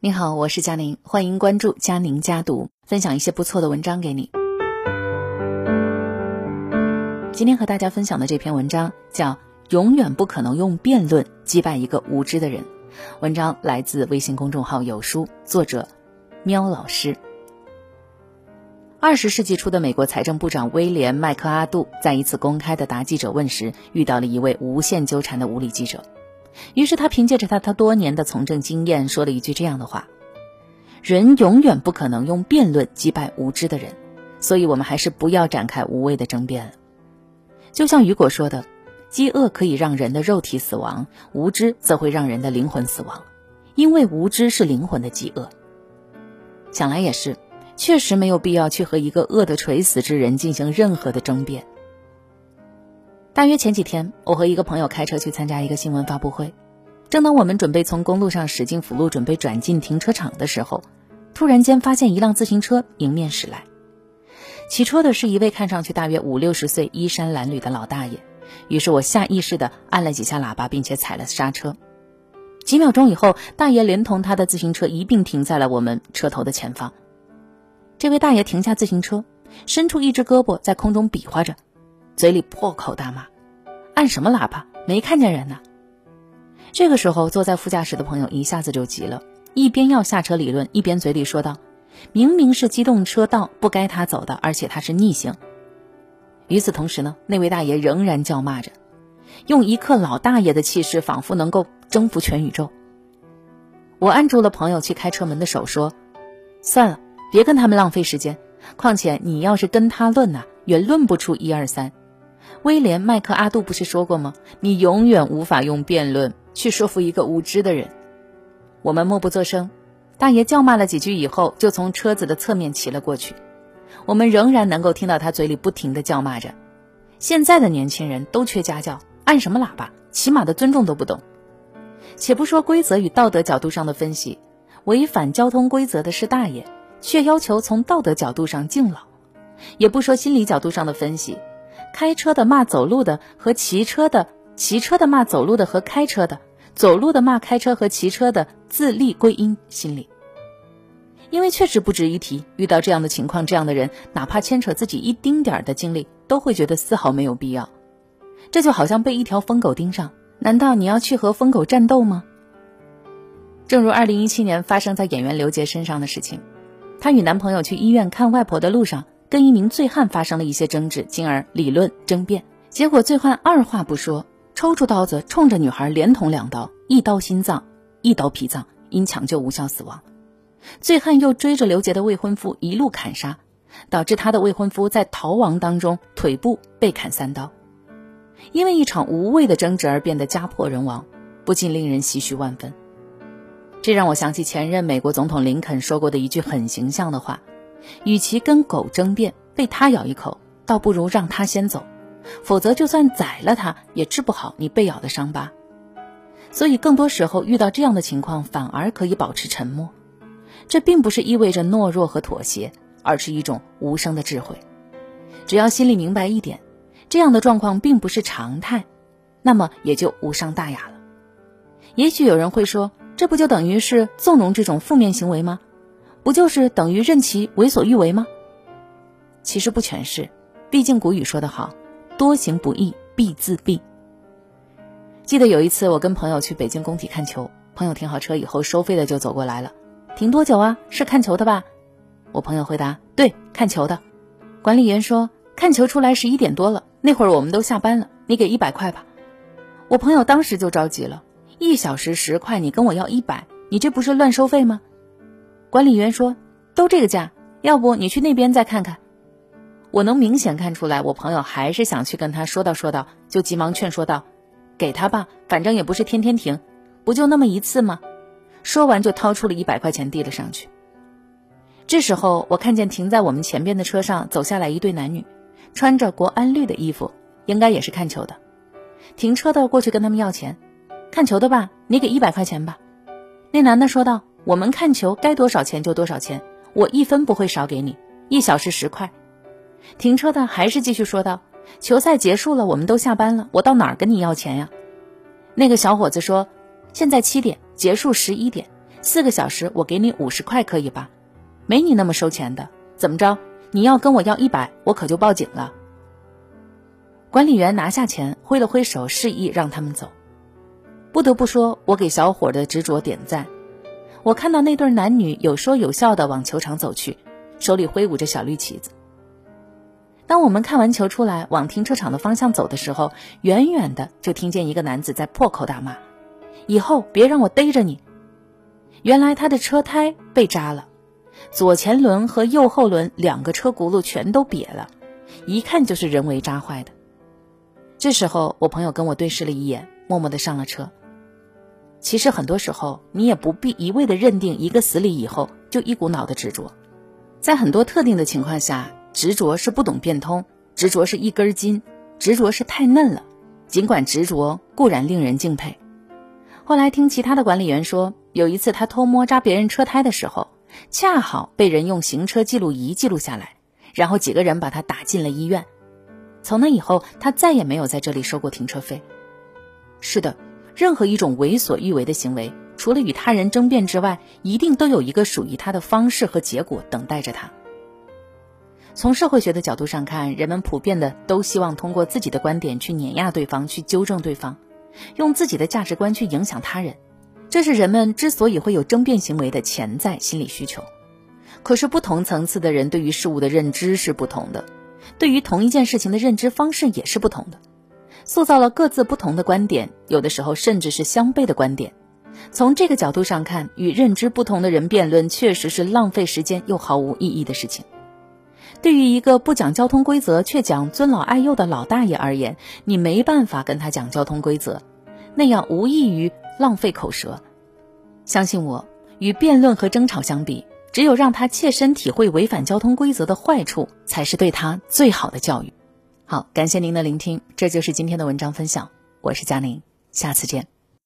你好，我是佳宁，欢迎关注佳宁家读，分享一些不错的文章给你。今天和大家分享的这篇文章叫《永远不可能用辩论击败一个无知的人》，文章来自微信公众号有书，作者喵老师。二十世纪初的美国财政部长威廉·麦克阿杜在一次公开的答记者问时，遇到了一位无限纠缠的无理记者。于是他凭借着他他多年的从政经验，说了一句这样的话：“人永远不可能用辩论击败无知的人，所以我们还是不要展开无谓的争辩了。”就像雨果说的：“饥饿可以让人的肉体死亡，无知则会让人的灵魂死亡，因为无知是灵魂的饥饿。”想来也是。确实没有必要去和一个饿得垂死之人进行任何的争辩。大约前几天，我和一个朋友开车去参加一个新闻发布会，正当我们准备从公路上驶进辅路，准备转进停车场的时候，突然间发现一辆自行车迎面驶来，骑车的是一位看上去大约五六十岁、衣衫褴褛的老大爷。于是我下意识地按了几下喇叭，并且踩了刹车。几秒钟以后，大爷连同他的自行车一并停在了我们车头的前方。这位大爷停下自行车，伸出一只胳膊在空中比划着，嘴里破口大骂：“按什么喇叭？没看见人呢！”这个时候，坐在副驾驶的朋友一下子就急了，一边要下车理论，一边嘴里说道：“明明是机动车道，不该他走的，而且他是逆行。”与此同时呢，那位大爷仍然叫骂着，用一克老大爷的气势，仿佛能够征服全宇宙。我按住了朋友去开车门的手，说：“算了。”别跟他们浪费时间，况且你要是跟他论呐，也论不出一二三。威廉·麦克阿杜不是说过吗？你永远无法用辩论去说服一个无知的人。我们默不作声，大爷叫骂了几句以后，就从车子的侧面骑了过去。我们仍然能够听到他嘴里不停的叫骂着：“现在的年轻人都缺家教，按什么喇叭？起码的尊重都不懂。”且不说规则与道德角度上的分析，违反交通规则的是大爷。却要求从道德角度上敬老，也不说心理角度上的分析。开车的骂走路的和骑车的，骑车的骂走路的和开车的，走路的骂开车和骑车的，自立归因心理。因为确实不值一提，遇到这样的情况，这样的人哪怕牵扯自己一丁点儿的精力，都会觉得丝毫没有必要。这就好像被一条疯狗盯上，难道你要去和疯狗战斗吗？正如二零一七年发生在演员刘杰身上的事情。她与男朋友去医院看外婆的路上，跟一名醉汉发生了一些争执，进而理论争辩。结果醉汉二话不说，抽出刀子冲着女孩连捅两刀，一刀心脏，一刀脾脏，因抢救无效死亡。醉汉又追着刘杰的未婚夫一路砍杀，导致他的未婚夫在逃亡当中腿部被砍三刀。因为一场无谓的争执而变得家破人亡，不禁令人唏嘘万分。这让我想起前任美国总统林肯说过的一句很形象的话：“与其跟狗争辩，被它咬一口，倒不如让它先走，否则就算宰了它，也治不好你被咬的伤疤。”所以，更多时候遇到这样的情况，反而可以保持沉默。这并不是意味着懦弱和妥协，而是一种无声的智慧。只要心里明白一点，这样的状况并不是常态，那么也就无伤大雅了。也许有人会说。这不就等于是纵容这种负面行为吗？不就是等于任其为所欲为吗？其实不全是，毕竟古语说得好，多行不义必自毙。记得有一次我跟朋友去北京工体看球，朋友停好车以后，收费的就走过来了，停多久啊？是看球的吧？我朋友回答：对，看球的。管理员说：看球出来十一点多了，那会儿我们都下班了，你给一百块吧。我朋友当时就着急了。一小时十块，你跟我要一百，你这不是乱收费吗？管理员说：“都这个价，要不你去那边再看看。”我能明显看出来，我朋友还是想去跟他说道说道，就急忙劝说道：“给他吧，反正也不是天天停，不就那么一次吗？”说完就掏出了一百块钱递了上去。这时候我看见停在我们前边的车上走下来一对男女，穿着国安绿的衣服，应该也是看球的。停车的过去跟他们要钱。看球的吧，你给一百块钱吧。那男的说道：“我们看球该多少钱就多少钱，我一分不会少给你。一小时十块。”停车的还是继续说道：“球赛结束了，我们都下班了，我到哪儿跟你要钱呀？”那个小伙子说：“现在七点，结束十一点，四个小时我给你五十块可以吧？没你那么收钱的，怎么着？你要跟我要一百，我可就报警了。管理员拿下钱，挥了挥手，示意让他们走。不得不说，我给小伙的执着点赞。我看到那对男女有说有笑的往球场走去，手里挥舞着小绿旗子。当我们看完球出来，往停车场的方向走的时候，远远的就听见一个男子在破口大骂：“以后别让我逮着你！”原来他的车胎被扎了，左前轮和右后轮两个车轱辘全都瘪了，一看就是人为扎坏的。这时候，我朋友跟我对视了一眼，默默的上了车。其实很多时候，你也不必一味的认定一个死理以后就一股脑的执着，在很多特定的情况下，执着是不懂变通，执着是一根筋，执着是太嫩了。尽管执着固然令人敬佩，后来听其他的管理员说，有一次他偷摸扎别人车胎的时候，恰好被人用行车记录仪记录下来，然后几个人把他打进了医院。从那以后，他再也没有在这里收过停车费。是的。任何一种为所欲为的行为，除了与他人争辩之外，一定都有一个属于他的方式和结果等待着他。从社会学的角度上看，人们普遍的都希望通过自己的观点去碾压对方，去纠正对方，用自己的价值观去影响他人，这是人们之所以会有争辩行为的潜在心理需求。可是，不同层次的人对于事物的认知是不同的，对于同一件事情的认知方式也是不同的。塑造了各自不同的观点，有的时候甚至是相悖的观点。从这个角度上看，与认知不同的人辩论，确实是浪费时间又毫无意义的事情。对于一个不讲交通规则却讲尊老爱幼的老大爷而言，你没办法跟他讲交通规则，那样无异于浪费口舌。相信我，与辩论和争吵相比，只有让他切身体会违反交通规则的坏处，才是对他最好的教育。好，感谢您的聆听，这就是今天的文章分享。我是佳宁，下次见。